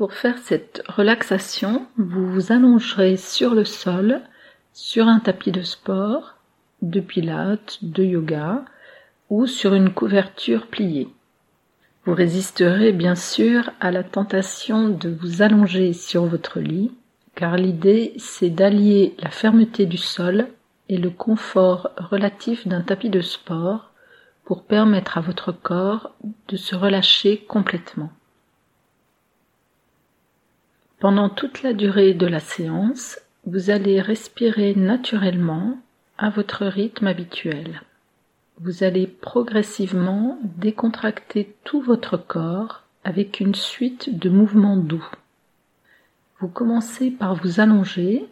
Pour faire cette relaxation, vous vous allongerez sur le sol, sur un tapis de sport, de pilates, de yoga ou sur une couverture pliée. Vous résisterez bien sûr à la tentation de vous allonger sur votre lit, car l'idée c'est d'allier la fermeté du sol et le confort relatif d'un tapis de sport pour permettre à votre corps de se relâcher complètement. Pendant toute la durée de la séance, vous allez respirer naturellement à votre rythme habituel. Vous allez progressivement décontracter tout votre corps avec une suite de mouvements doux. Vous commencez par vous allonger,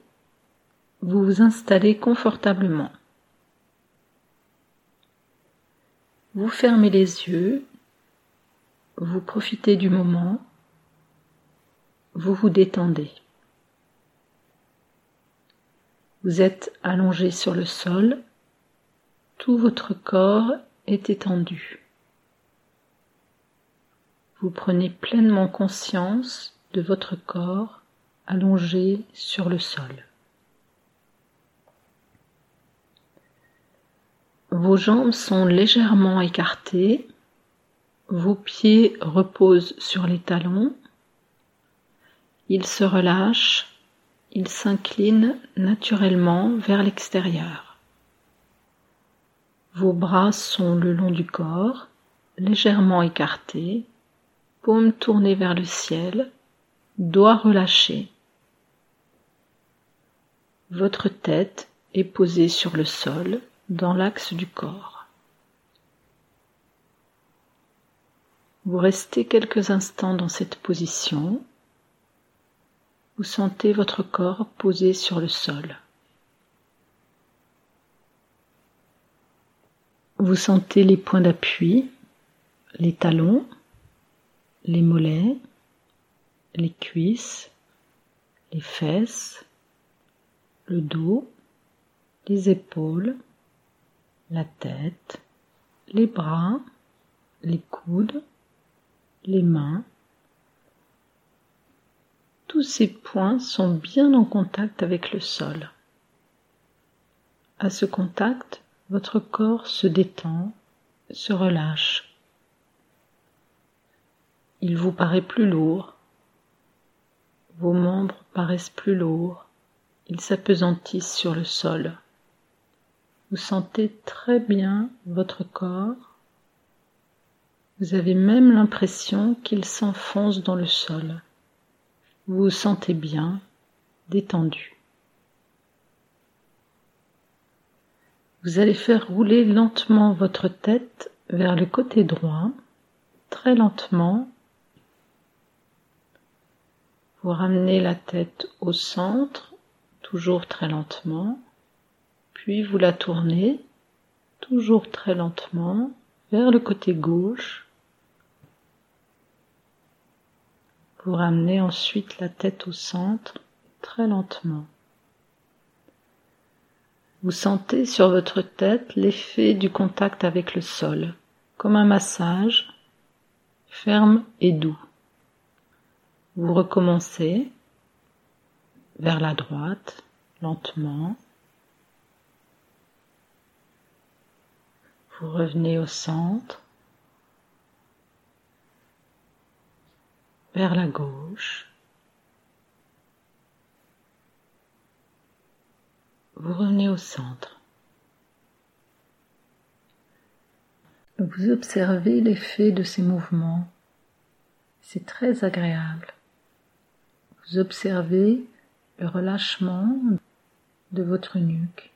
vous vous installez confortablement. Vous fermez les yeux, vous profitez du moment vous vous détendez. Vous êtes allongé sur le sol, tout votre corps est étendu. Vous prenez pleinement conscience de votre corps allongé sur le sol. Vos jambes sont légèrement écartées, vos pieds reposent sur les talons il se relâche, il s'incline naturellement vers l'extérieur. Vos bras sont le long du corps, légèrement écartés, paumes tournées vers le ciel, doigts relâchés. Votre tête est posée sur le sol dans l'axe du corps. Vous restez quelques instants dans cette position vous sentez votre corps posé sur le sol. Vous sentez les points d'appui, les talons, les mollets, les cuisses, les fesses, le dos, les épaules, la tête, les bras, les coudes, les mains, tous ces points sont bien en contact avec le sol. À ce contact, votre corps se détend, se relâche. Il vous paraît plus lourd. Vos membres paraissent plus lourds. Ils s'apesantissent sur le sol. Vous sentez très bien votre corps. Vous avez même l'impression qu'il s'enfonce dans le sol. Vous vous sentez bien, détendu. Vous allez faire rouler lentement votre tête vers le côté droit, très lentement. Vous ramenez la tête au centre, toujours très lentement, puis vous la tournez, toujours très lentement, vers le côté gauche, Vous ramenez ensuite la tête au centre très lentement. Vous sentez sur votre tête l'effet du contact avec le sol, comme un massage, ferme et doux. Vous recommencez vers la droite, lentement. Vous revenez au centre. Vers la gauche. Vous revenez au centre. Vous observez l'effet de ces mouvements. C'est très agréable. Vous observez le relâchement de votre nuque,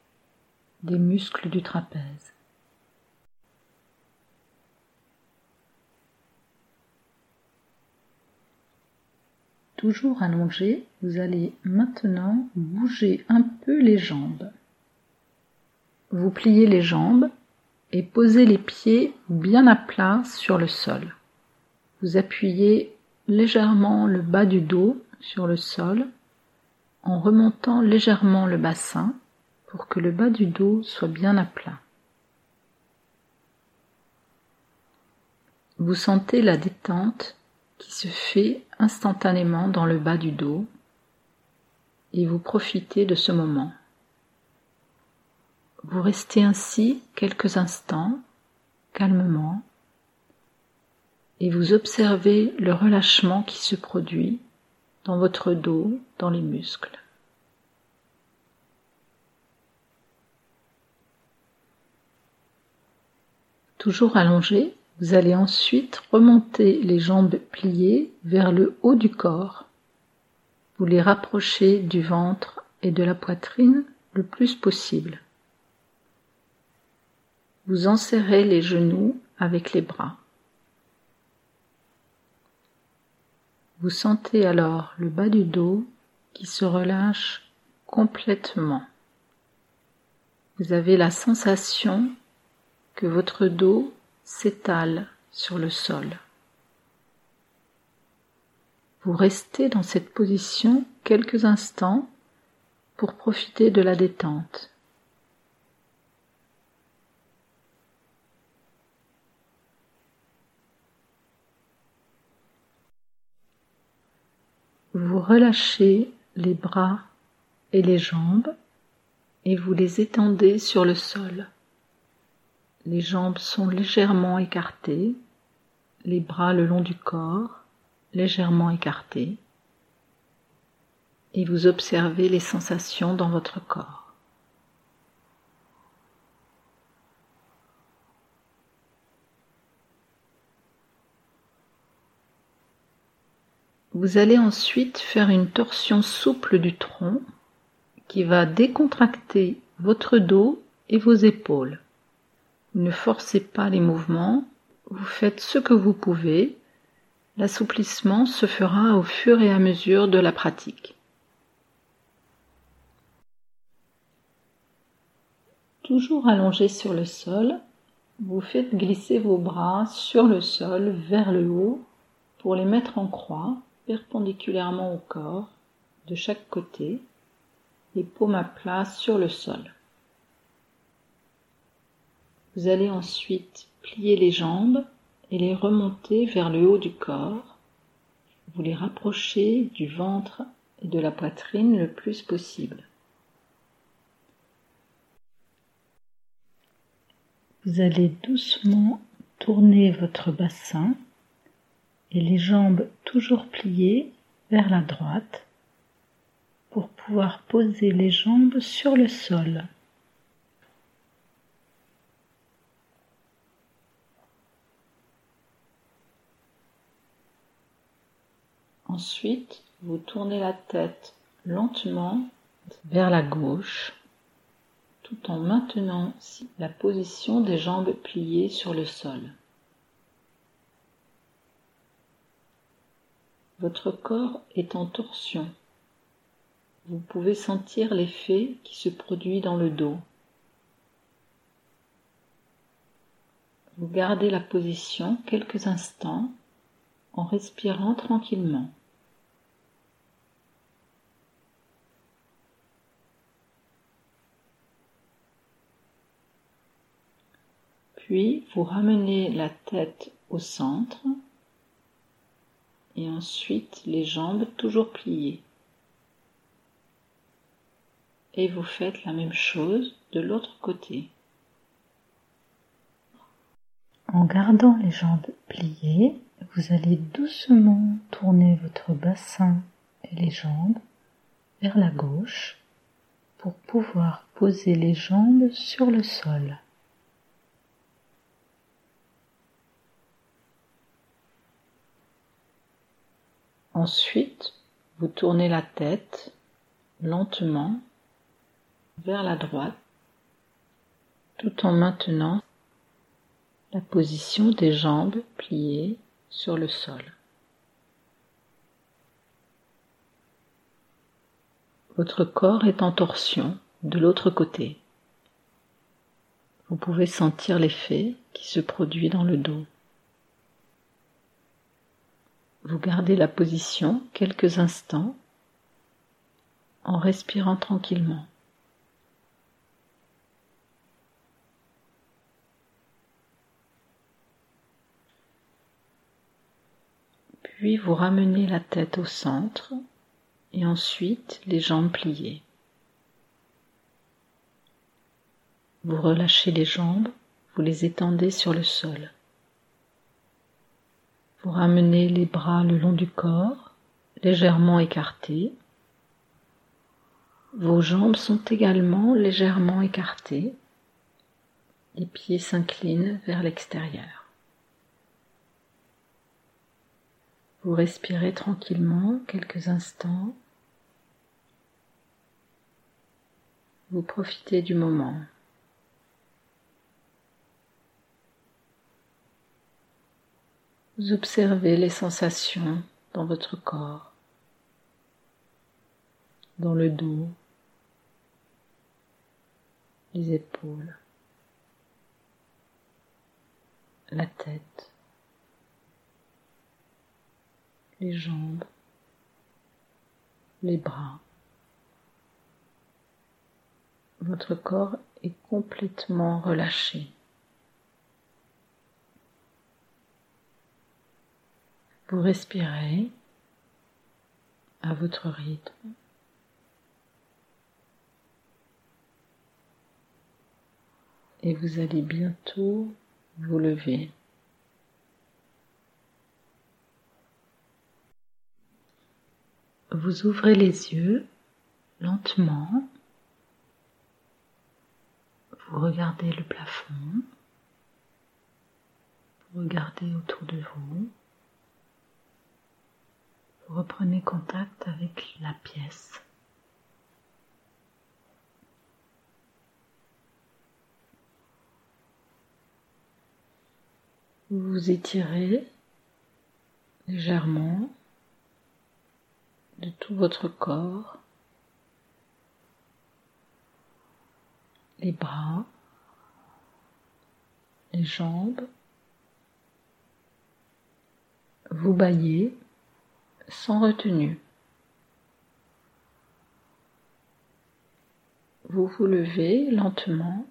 des muscles du trapèze. Toujours allongé, vous allez maintenant bouger un peu les jambes. Vous pliez les jambes et posez les pieds bien à plat sur le sol. Vous appuyez légèrement le bas du dos sur le sol en remontant légèrement le bassin pour que le bas du dos soit bien à plat. Vous sentez la détente qui se fait instantanément dans le bas du dos et vous profitez de ce moment. Vous restez ainsi quelques instants, calmement, et vous observez le relâchement qui se produit dans votre dos, dans les muscles. Toujours allongé, vous allez ensuite remonter les jambes pliées vers le haut du corps. Vous les rapprochez du ventre et de la poitrine le plus possible. Vous enserrez les genoux avec les bras. Vous sentez alors le bas du dos qui se relâche complètement. Vous avez la sensation que votre dos s'étale sur le sol. Vous restez dans cette position quelques instants pour profiter de la détente. Vous relâchez les bras et les jambes et vous les étendez sur le sol. Les jambes sont légèrement écartées, les bras le long du corps légèrement écartés et vous observez les sensations dans votre corps. Vous allez ensuite faire une torsion souple du tronc qui va décontracter votre dos et vos épaules. Ne forcez pas les mouvements, vous faites ce que vous pouvez. L'assouplissement se fera au fur et à mesure de la pratique. Toujours allongé sur le sol, vous faites glisser vos bras sur le sol vers le haut pour les mettre en croix perpendiculairement au corps de chaque côté, les paumes à plat sur le sol. Vous allez ensuite plier les jambes et les remonter vers le haut du corps. Vous les rapprochez du ventre et de la poitrine le plus possible. Vous allez doucement tourner votre bassin et les jambes toujours pliées vers la droite pour pouvoir poser les jambes sur le sol. Ensuite, vous tournez la tête lentement vers la gauche tout en maintenant la position des jambes pliées sur le sol. Votre corps est en torsion. Vous pouvez sentir l'effet qui se produit dans le dos. Vous gardez la position quelques instants en respirant tranquillement. Puis vous ramenez la tête au centre et ensuite les jambes toujours pliées. Et vous faites la même chose de l'autre côté. En gardant les jambes pliées, vous allez doucement tourner votre bassin et les jambes vers la gauche pour pouvoir poser les jambes sur le sol. Ensuite, vous tournez la tête lentement vers la droite tout en maintenant la position des jambes pliées sur le sol. Votre corps est en torsion de l'autre côté. Vous pouvez sentir l'effet qui se produit dans le dos. Vous gardez la position quelques instants en respirant tranquillement. Puis vous ramenez la tête au centre et ensuite les jambes pliées. Vous relâchez les jambes, vous les étendez sur le sol. Vous ramenez les bras le long du corps, légèrement écartés. Vos jambes sont également légèrement écartées. Les pieds s'inclinent vers l'extérieur. Vous respirez tranquillement quelques instants. Vous profitez du moment. Observez les sensations dans votre corps, dans le dos, les épaules, la tête, les jambes, les bras. Votre corps est complètement relâché. Vous respirez à votre rythme. Et vous allez bientôt vous lever. Vous ouvrez les yeux lentement. Vous regardez le plafond. Vous regardez autour de reprenez contact avec la pièce. Vous vous étirez légèrement de tout votre corps, les bras, les jambes, vous baillez sans retenue. Vous vous levez lentement.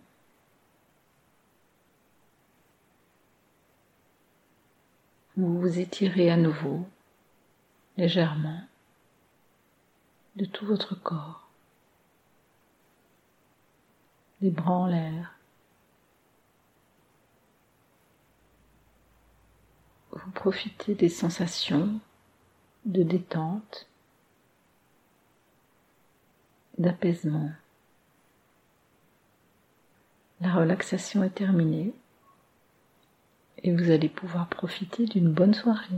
Vous vous étirez à nouveau, légèrement, de tout votre corps, les bras en l'air. Vous profitez des sensations de détente, d'apaisement. La relaxation est terminée et vous allez pouvoir profiter d'une bonne soirée.